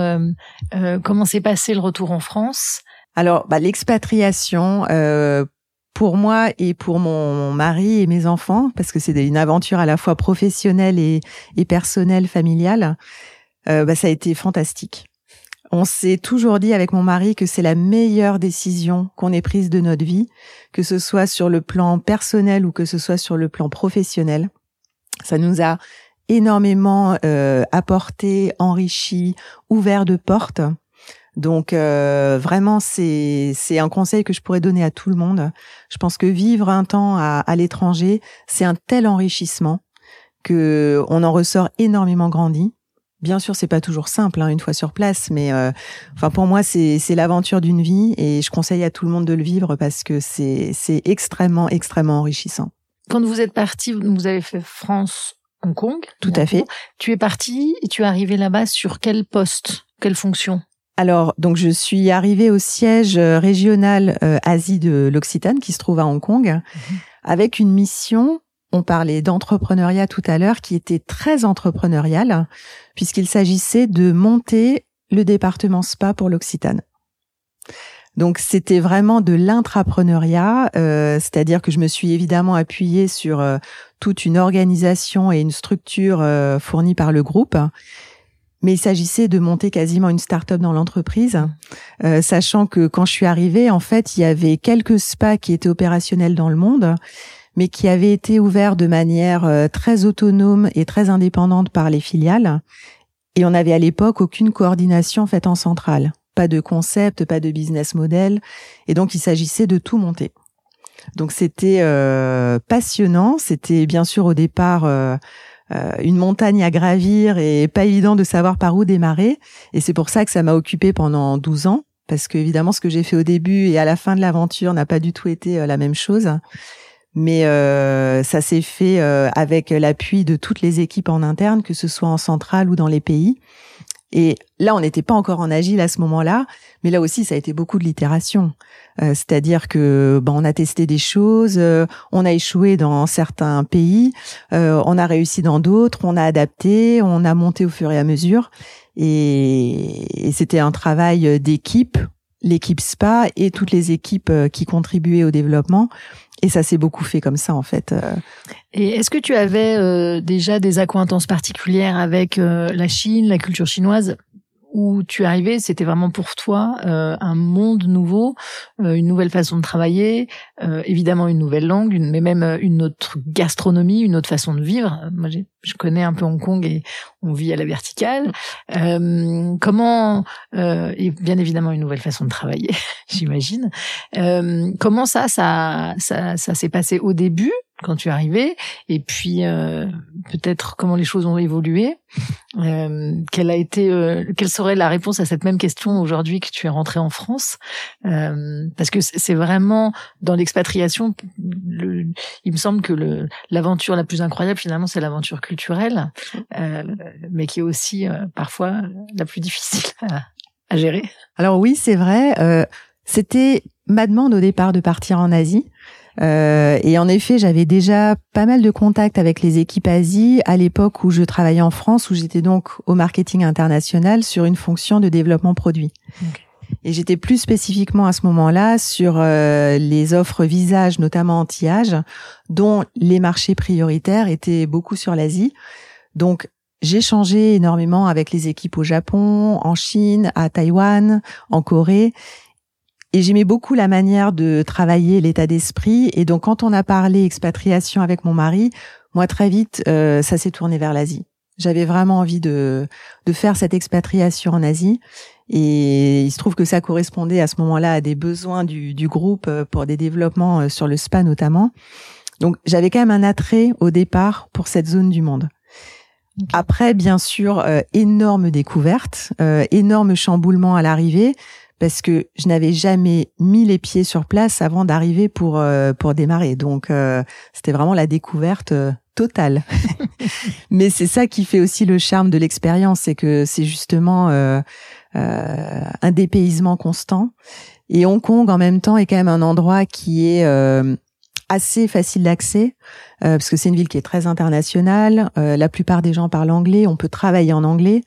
Euh, comment s'est passé le retour en France? Alors, bah, l'expatriation, euh, pour moi et pour mon mari et mes enfants, parce que c'est une aventure à la fois professionnelle et, et personnelle, familiale, euh, bah, ça a été fantastique. On s'est toujours dit avec mon mari que c'est la meilleure décision qu'on ait prise de notre vie, que ce soit sur le plan personnel ou que ce soit sur le plan professionnel. Ça nous a énormément euh, apporté, enrichi, ouvert de portes. Donc euh, vraiment, c'est c'est un conseil que je pourrais donner à tout le monde. Je pense que vivre un temps à, à l'étranger, c'est un tel enrichissement que on en ressort énormément grandi. Bien sûr, c'est pas toujours simple hein, une fois sur place, mais euh, enfin pour moi c'est c'est l'aventure d'une vie et je conseille à tout le monde de le vivre parce que c'est c'est extrêmement extrêmement enrichissant. Quand vous êtes parti, vous avez fait France, Hong Kong. Tout à fait. Tu es parti et tu es arrivé là-bas sur quel poste, quelle fonction? Alors, donc je suis arrivée au siège euh, régional euh, Asie de l'Occitane qui se trouve à Hong Kong mhm. avec une mission. On parlait d'entrepreneuriat tout à l'heure qui était très entrepreneuriale puisqu'il s'agissait de monter le département spa pour l'Occitane. Donc c'était vraiment de l'intrapreneuriat, euh, c'est-à-dire que je me suis évidemment appuyée sur toute une organisation et une structure fournie par le groupe mais il s'agissait de monter quasiment une start-up dans l'entreprise, euh, sachant que quand je suis arrivée, en fait, il y avait quelques spas qui étaient opérationnels dans le monde, mais qui avaient été ouverts de manière euh, très autonome et très indépendante par les filiales. Et on n'avait à l'époque aucune coordination faite en centrale, pas de concept, pas de business model, et donc il s'agissait de tout monter. Donc c'était euh, passionnant. C'était bien sûr au départ euh, une montagne à gravir et pas évident de savoir par où démarrer. Et c'est pour ça que ça m'a occupé pendant 12 ans, parce que évidemment ce que j'ai fait au début et à la fin de l'aventure n'a pas du tout été euh, la même chose. Mais euh, ça s'est fait avec l'appui de toutes les équipes en interne, que ce soit en centrale ou dans les pays. Et là, on n'était pas encore en agile à ce moment-là, mais là aussi, ça a été beaucoup de l'itération. Euh, c'est-à-dire que ben, on a testé des choses, euh, on a échoué dans certains pays, euh, on a réussi dans d'autres, on a adapté, on a monté au fur et à mesure. Et, et c'était un travail d'équipe, l'équipe SPA et toutes les équipes qui contribuaient au développement. Et ça s'est beaucoup fait comme ça en fait. Et est-ce que tu avais euh, déjà des accointances particulières avec euh, la Chine, la culture chinoise? Où tu arrivé, c'était vraiment pour toi euh, un monde nouveau, euh, une nouvelle façon de travailler, euh, évidemment une nouvelle langue, une, mais même une autre gastronomie, une autre façon de vivre. Moi, je connais un peu Hong Kong et on vit à la verticale. comment, et bien évidemment une nouvelle façon de travailler, j'imagine. comment ça, ça, ça, ça s'est passé au début quand tu es arrivé et puis euh, peut-être comment les choses ont évolué. Euh, quelle a été, euh, quelle serait la réponse à cette même question aujourd'hui que tu es rentré en France? Euh, Parce que c'est vraiment dans l'expatriation, il me semble que le, l'aventure la plus incroyable finalement c'est l'aventure culturelle, euh, mais qui est aussi parfois la plus difficile à, à gérer. Alors oui, c'est vrai. C'était ma demande au départ de partir en Asie. Euh, et en effet, j'avais déjà pas mal de contacts avec les équipes Asie à l'époque où je travaillais en France, où j'étais donc au marketing international sur une fonction de développement produit. Et j'étais plus spécifiquement à ce moment-là sur euh, les offres visage, notamment anti-âge, dont les marchés prioritaires étaient beaucoup sur l'Asie. Donc j'ai changé énormément avec les équipes au Japon, en Chine, à Taïwan, en Corée, et j'aimais beaucoup la manière de travailler l'état d'esprit. Et donc, quand on a parlé expatriation avec mon mari, moi, très vite, euh, ça s'est tourné vers l'Asie. J'avais vraiment envie de, de faire cette expatriation en Asie. Et il se trouve que ça correspondait à ce moment-là à des besoins du, du groupe euh, pour des développements euh, sur le spa notamment. Donc, j'avais quand même un attrait au départ pour cette zone du monde. Après, bien sûr, énorme découverte, énorme chamboulement à l'arrivée parce que je n'avais jamais mis les pieds sur place avant d'arriver pour euh, pour démarrer. Donc euh, c'était vraiment la découverte euh, totale. Mais c'est ça qui fait aussi le charme de l'expérience, c'est que c'est justement un dépaysement constant. Et Hong Kong en même temps est quand même un endroit qui est assez facile d'accès parce que c'est une ville qui est très internationale. la plupart des gens parlent anglais. On peut travailler en anglais.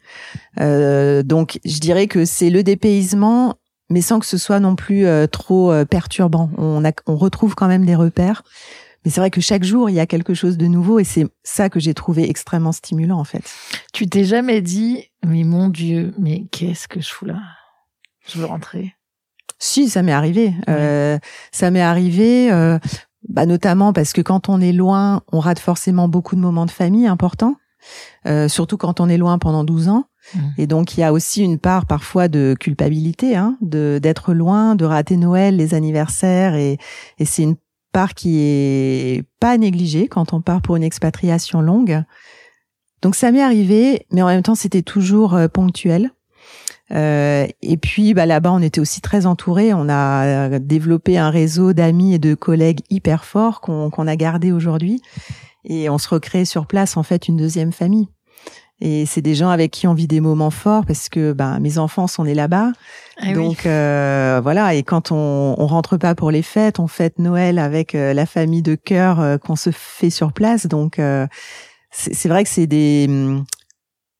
donc, je dirais que c'est le dépaysement mais sans que ce soit non plus euh, trop euh, perturbant. On, a, on retrouve quand même des repères. Mais c'est vrai que chaque jour, il y a quelque chose de nouveau et c'est ça que j'ai trouvé extrêmement stimulant en fait. Tu t'es jamais dit, mais mon Dieu, mais qu'est-ce que je fous là? Je veux rentrer. Si, ça m'est arrivé. Euh, ça m'est arrivé, euh, bah, notamment parce que quand on est loin, on rate forcément beaucoup de moments de famille importants, euh, surtout quand on est loin pendant 12 ans. Mmh. Et donc il y a aussi une part parfois de culpabilité, hein, de d'être loin, de rater Noël, les anniversaires, et, et c'est une part qui est pas négligée quand on part pour une expatriation longue. Donc ça m'est arrivé, mais en même temps c'était toujours euh, ponctuel. Euh, et puis bah, là-bas, on était aussi très entourés. On a euh, développé un réseau d'amis et de collègues hyper forts qu'on a gardé aujourd'hui. Et on se recrée sur place en fait une deuxième famille. Et c'est des gens avec qui on vit des moments forts parce que ben mes enfants sont nés là-bas. Ah Donc euh, voilà. Et quand on, on rentre pas pour les fêtes, on fête Noël avec euh, la famille de cœur euh, qu'on se fait sur place. Donc c'est vrai que c'est des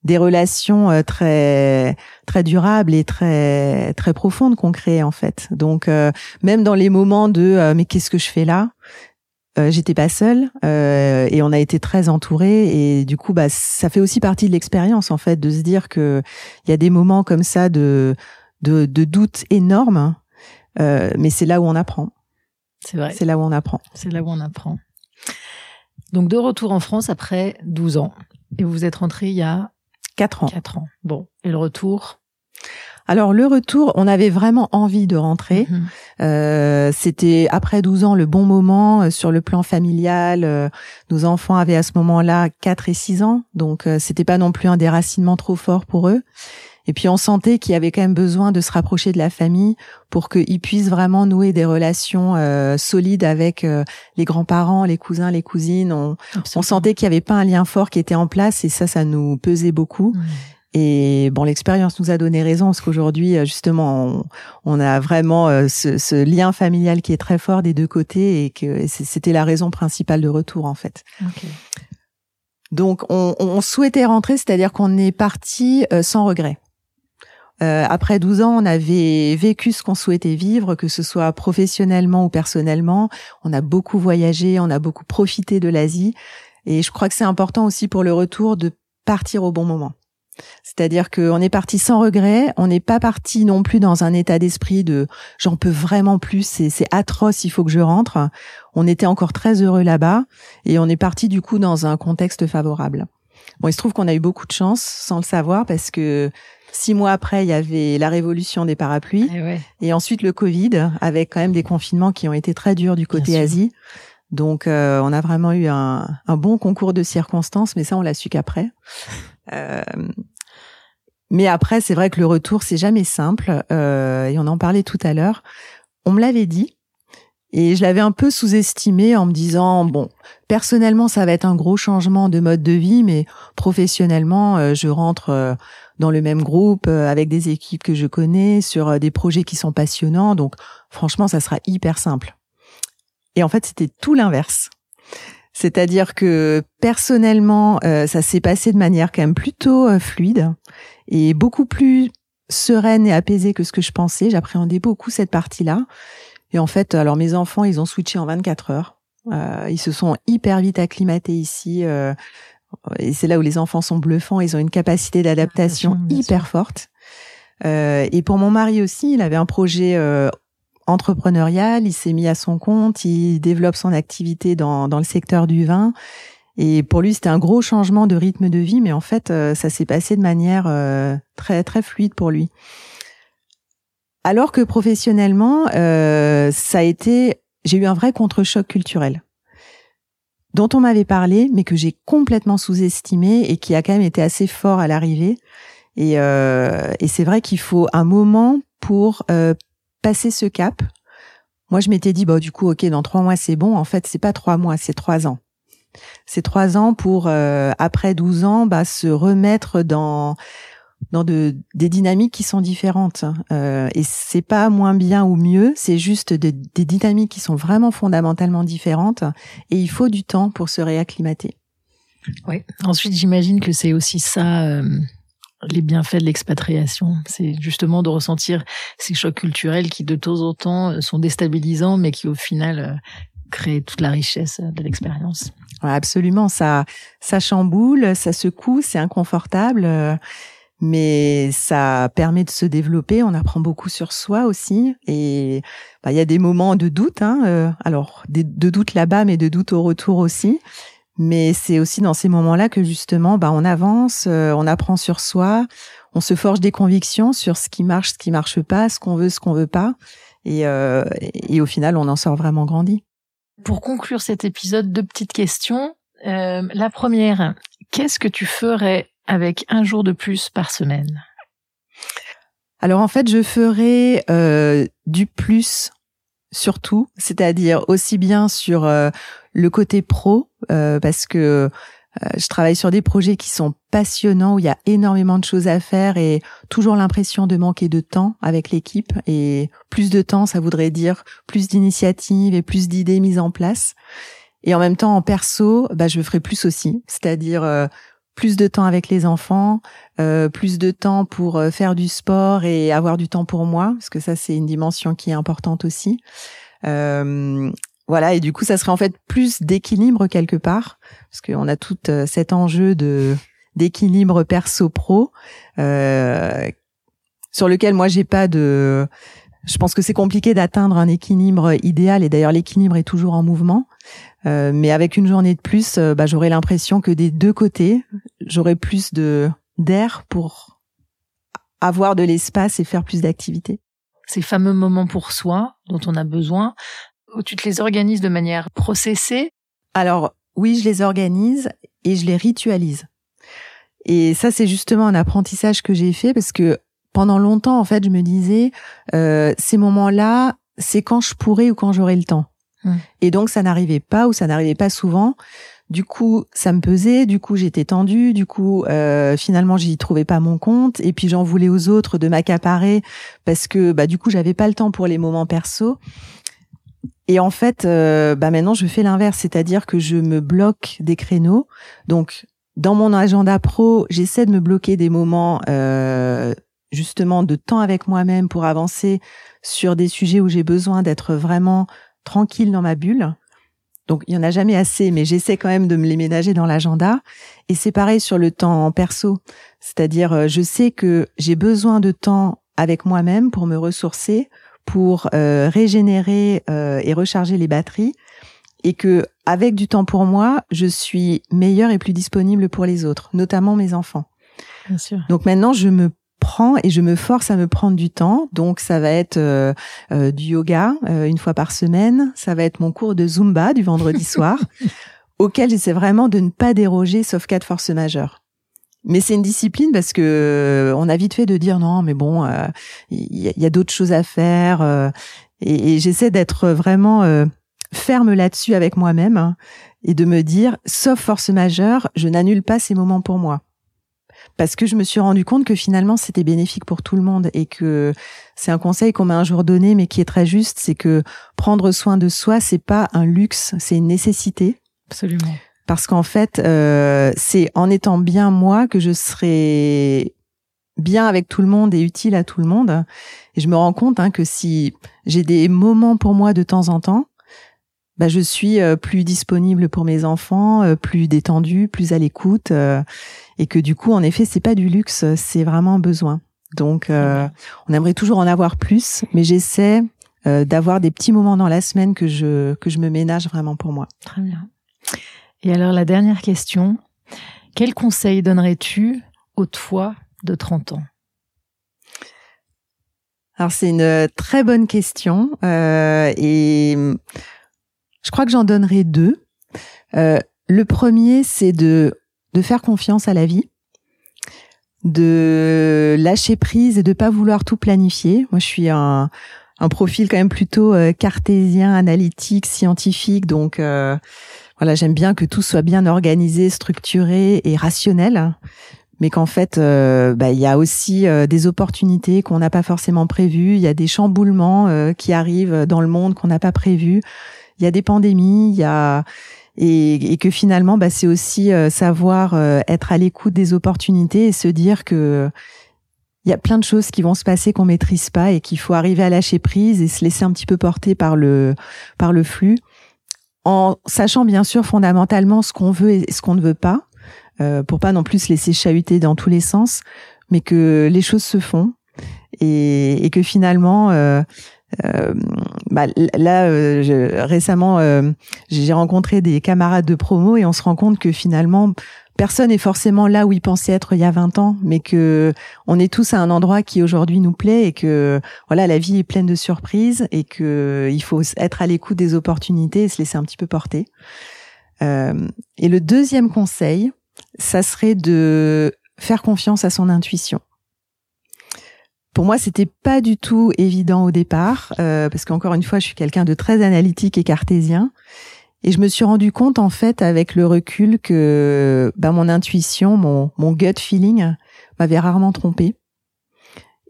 des relations très très durables et très très profondes qu'on crée en fait. Donc même dans les moments de mais qu'est-ce que je fais là? Euh, j'étais pas seule euh, et on a été très entourés et du coup bah ça fait aussi partie de l'expérience en fait de se dire que il y a des moments comme ça de de, de doute énorme euh, mais c'est là où on apprend. C'est vrai. C'est là où on apprend. C'est là où on apprend. Donc de retour en France après 12 ans et vous êtes rentré il y a 4 ans. 4 ans. Bon et le retour alors le retour, on avait vraiment envie de rentrer. Mhm. Euh, C'était après 12 ans le bon moment euh, sur le plan familial. Euh, nos enfants avaient à ce moment-là 4 et 6 ans, donc euh, c'était pas non plus un déracinement trop fort pour eux. Et puis on sentait qu'il y avait quand même besoin de se rapprocher de la famille pour qu'ils puissent vraiment nouer des relations euh, solides avec les grands-parents, les cousins, les cousines. On, on sentait qu'il n'y avait pas un lien fort qui était en place et ça, ça nous pesait beaucoup. Mhm. Et bon, l'expérience nous a donné raison parce qu'aujourd'hui, euh, justement, on, a vraiment euh, ce, lien familial qui est très fort des deux côtés et que c'était la raison principale de retour en fait. Donc, on, souhaitait rentrer, c'est-à-dire qu'on est parti euh, sans regret. après 12 ans, on avait vécu ce qu'on souhaitait vivre, que ce soit professionnellement ou personnellement. On a beaucoup voyagé, on a beaucoup profité de l'Asie. Et je crois que c'est important aussi pour le retour de partir au bon moment. C'est-à-dire qu'on est parti sans regret, on n'est pas parti non plus dans un état d'esprit de j'en peux vraiment plus, c'est atroce, il faut que je rentre. On était encore très heureux là-bas et on est parti du coup dans un contexte favorable. Bon, il se trouve qu'on a eu beaucoup de chance sans le savoir parce que six mois après, il y avait la révolution des parapluies eh et, ensuite le Covid avec quand même des confinements qui ont été très durs du côté Asie. Donc, euh, on a vraiment eu un, un, bon concours de circonstances, mais ça, on l'a su qu'après. Euh, mais après, c'est vrai que le retour, c'est jamais simple. Euh, et on en parlait tout à l'heure. On me l'avait dit. Et je l'avais un peu sous-estimé en me disant, bon, personnellement, ça va être un gros changement de mode de vie, mais professionnellement, euh, je rentre dans le même groupe avec des équipes que je connais, sur des projets qui sont passionnants. Donc, franchement, ça sera hyper simple. Et en fait, c'était tout l'inverse. C'est-à-dire que personnellement, euh, ça s'est passé de manière quand même plutôt euh, fluide et beaucoup plus sereine et apaisée que ce que je pensais. J'appréhendais beaucoup cette partie-là. Et en fait, alors mes enfants, ils ont switché en 24 heures. Euh, ils se sont hyper vite acclimatés ici. et c'est là où les enfants sont bluffants. Ils ont une capacité d'adaptation hyper forte. et pour mon mari aussi, il avait un projet entrepreneurial, il s'est mis à son compte, il développe son activité dans, dans le secteur du vin. Et pour lui, c'était un gros changement de rythme de vie, mais en fait, euh, ça s'est passé de manière euh, très très fluide pour lui. Alors que professionnellement, euh, ça a été, j'ai eu un vrai contre-choc culturel dont on m'avait parlé, mais que j'ai complètement sous-estimé et qui a quand même été assez fort à l'arrivée. Et, et c'est vrai qu'il faut un moment pour passer ce cap, moi je m'étais dit bah du coup ok dans trois mois c'est bon. En fait c'est pas trois mois, c'est trois ans. C'est trois ans pour euh, après 12 ans bah se remettre dans dans de, des dynamiques qui sont différentes. Euh, et c'est pas moins bien ou mieux, c'est juste des dynamiques qui sont vraiment fondamentalement différentes. Et il faut du temps pour se réacclimater. Oui. Ensuite, j'imagine que c'est aussi ça. Euh, les bienfaits de l'expatriation. C'est justement de ressentir ces chocs culturels qui de temps en temps euh, sont déstabilisants, mais qui au final euh, créent toute la richesse de l'expérience. absolument, ça, ça chamboule, ça secoue, c'est inconfortable, euh, mais ça permet de se développer. On apprend beaucoup sur soi aussi, et bah, il y a des moments de doute. Hein, alors de doute là-bas, mais de doute au retour aussi. Mais c'est aussi dans ces moments-là que justement, bah, on avance, on apprend sur soi, on se forge des convictions sur ce qui marche, ce qui marche pas, ce qu'on veut, ce qu'on veut pas, et, et au final, on en sort vraiment grandi. Pour conclure cet épisode, deux petites questions. la première, qu'est-ce que tu ferais avec un jour de plus par semaine? Alors en fait, je ferai euh, du plus surtout, c'est-à-dire aussi bien sur euh, le côté pro, euh, parce que je travaille sur des projets qui sont passionnants, où il y a énormément de choses à faire et toujours l'impression de manquer de temps avec l'équipe. Et plus de temps, ça voudrait dire plus d'initiatives et plus d'idées mises en place. Et en même temps, en perso, bah, je ferai plus aussi, c'est-à-dire plus de temps avec les enfants, euh, plus de temps pour euh, faire du sport et avoir du temps pour moi, parce que ça c'est une dimension qui est importante aussi. Euh, voilà, et du coup ça serait en fait plus d'équilibre quelque part, parce qu'on a tout cet enjeu de d'équilibre perso-pro, sur lequel moi j'ai pas de... Je pense que c'est compliqué d'atteindre un équilibre idéal, et d'ailleurs l'équilibre est toujours en mouvement. Mais avec une journée de plus, bah, j'aurais l'impression que des deux côtés, j'aurais plus de d'air pour avoir de l'espace et faire plus d'activités. Ces fameux moments pour soi dont on a besoin, où tu te les organises de manière processée? Alors oui, je les organise et je les ritualise. Et ça, c'est justement un apprentissage que j'ai fait parce que pendant longtemps, en fait, je me disais, euh, ces moments-là, c'est quand je pourrais ou quand j'aurai le temps. Mm. Et donc ça n'arrivait pas ou ça n'arrivait pas souvent. Du coup, ça me pesait. Du coup, j'étais tendue. Du coup, euh, finalement, j'y trouvais pas mon compte. Et puis, j'en voulais aux autres de m'accaparer parce que, bah, du coup, j'avais pas le temps pour les moments perso. Et en fait, euh, bah, maintenant, je fais l'inverse, c'est-à-dire que je me bloque des créneaux. Donc, dans mon agenda pro, j'essaie de me bloquer des moments euh, justement de temps avec moi-même pour avancer sur des sujets où j'ai besoin d'être vraiment tranquille dans ma bulle. Donc il y en a jamais assez, mais j'essaie quand même de me les ménager dans l'agenda. Et c'est pareil sur le temps perso, c'est-à-dire euh, je sais que j'ai besoin de temps avec moi-même pour me ressourcer, pour euh, régénérer euh, et recharger les batteries, et que avec du temps pour moi, je suis meilleure et plus disponible pour les autres, notamment mes enfants. Bien sûr. Donc maintenant, je me prends et je me force à me prendre du temps. Donc ça va être euh, euh, du yoga euh, une fois par semaine, ça va être mon cours de zumba du vendredi soir, auquel j'essaie vraiment de ne pas déroger sauf cas de force majeure. Mais c'est une discipline parce que on a vite fait de dire non, mais bon, il y a, d'autres choses à faire. et, et j'essaie d'être vraiment ferme là-dessus avec moi-même hein, et de me dire, sauf force majeure, je n'annule pas ces moments pour moi parce que je me suis rendu compte que finalement c'était bénéfique pour tout le monde et que c'est un conseil qu'on m'a un jour donné mais qui est très juste, c'est que prendre soin de soi c'est pas un luxe, c'est une nécessité. Absolument. Parce qu'en fait, euh, c'est en étant bien moi que je serai bien avec tout le monde et utile à tout le monde. Et je me rends compte hein, que si j'ai des moments pour moi de temps en temps, bah, je suis euh, plus disponible pour mes enfants, euh, plus détendue, plus à l'écoute, euh, et que du coup, en effet, c'est pas du luxe, c'est vraiment un besoin. Donc, on aimerait toujours en avoir plus, mais j'essaie d'avoir des petits moments dans la semaine que je que je me ménage vraiment pour moi. Très bien. Et alors la dernière question, quel conseil donnerais-tu aux toi de 30 ans? Alors c'est une très bonne question euh, et je crois que j'en donnerai deux. Euh, le premier, c'est de, de faire confiance à la vie, de lâcher prise et de pas vouloir tout planifier. Moi, je suis un, un profil quand même plutôt euh, cartésien, analytique, scientifique, donc euh, voilà, j'aime bien que tout soit bien organisé, structuré et rationnel mais qu'en fait, euh, bah, il y a aussi euh, des opportunités qu'on n'a pas forcément prévues, il y a des chamboulements qui arrivent dans le monde qu'on n'a pas prévus il y a des pandémies, il y a et, et que finalement, bah, c'est aussi euh, savoir euh, être à l'écoute des opportunités et se dire que il y a plein de choses qui vont se passer qu'on maîtrise pas et qu'il faut arriver à lâcher prise et se laisser un petit peu porter par le par le flux, en sachant bien sûr fondamentalement ce qu'on veut et ce qu'on ne veut pas, euh, pour pas non plus se laisser chahuter dans tous les sens, mais que les choses se font et, et que finalement euh, bah, là, euh, récemment, euh, j'ai rencontré des camarades de promo et on se rend compte que finalement, personne n'est forcément là où il pensait être il y a 20 ans, mais que on est tous à un endroit qui aujourd'hui nous plaît et que voilà, la vie est pleine de surprises et que il faut être à l'écoute des opportunités et se laisser un petit peu porter. et le deuxième conseil, ça serait de faire confiance à son intuition. Pour moi, c'était pas du tout évident au départ, euh, parce qu'encore une fois, je suis quelqu'un de très analytique et cartésien. Et je me suis rendu compte, en fait, avec le recul, que ben, mon intuition, mon, mon gut feeling m'avait rarement trompé.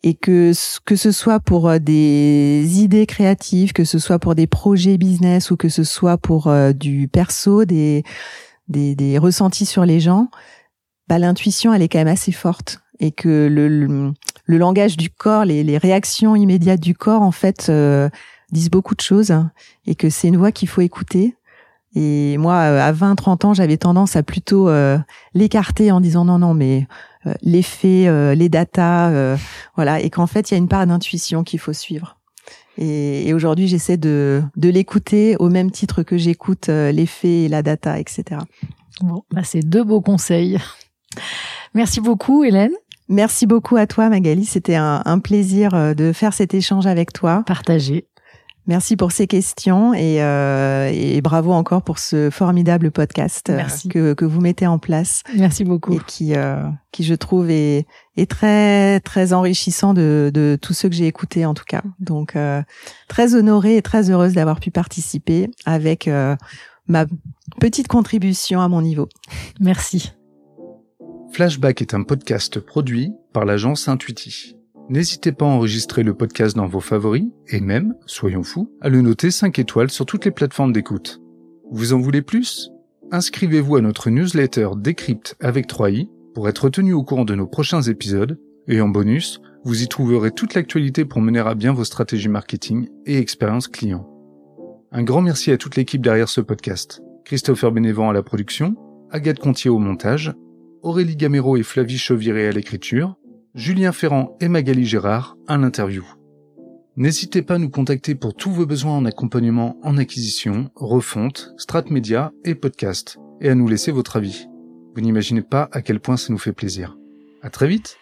Et que que ce soit pour euh, des idées créatives, que ce soit pour des projets business ou que ce soit pour euh, du perso, des, des, des ressentis sur les gens, bah, l'intuition, elle est quand même assez forte et que le, le, langage du corps, les, les, réactions immédiates du corps, en fait, euh, disent beaucoup de choses et que c'est une voix qu'il faut écouter. Et moi, euh, à 20, 30 ans, j'avais tendance à plutôt euh, l'écarter en disant non, non, mais les faits, les datas, voilà, et qu'en fait, il y a une part d'intuition qu'il faut suivre. Et, et aujourd'hui, j'essaie de, de l'écouter au même titre que j'écoute les faits et la data, etc. Bon, bah c'est deux beaux conseils. Merci beaucoup, Hélène. Merci beaucoup à toi, Magali. C'était un, plaisir euh, de faire cet échange avec toi. Partagé. Merci pour ces questions et, euh, et, bravo encore pour ce formidable podcast euh, que, que, vous mettez en place. Merci beaucoup. Et qui, euh, qui je trouve est, est très très enrichissant de, de tous ceux que j'ai écoutés en tout cas. Donc euh, très honorée et très heureuse d'avoir pu participer avec ma petite contribution à mon niveau. Merci. Flashback est un podcast produit par l'agence Intuiti. N'hésitez pas à enregistrer le podcast dans vos favoris et même, soyons fous, à le noter 5 étoiles sur toutes les plateformes d'écoute. Vous en voulez plus? Inscrivez-vous à notre newsletter Décrypte avec 3i pour être tenu au courant de nos prochains épisodes et en bonus, vous y trouverez toute l'actualité pour mener à bien vos stratégies marketing et expérience client. Un grand merci à toute l'équipe derrière ce podcast. Christopher Bénévent à la production, Agathe Contier au montage Aurélie Gamero et Flavie Chauviré à l'écriture, Julien Ferrand et Magali Gérard à l'interview. N'hésitez pas à nous contacter pour tous vos besoins en accompagnement en acquisition, refonte, strat média et podcast, et à nous laisser votre avis. Vous n'imaginez pas à quel point ça nous fait plaisir. À très vite!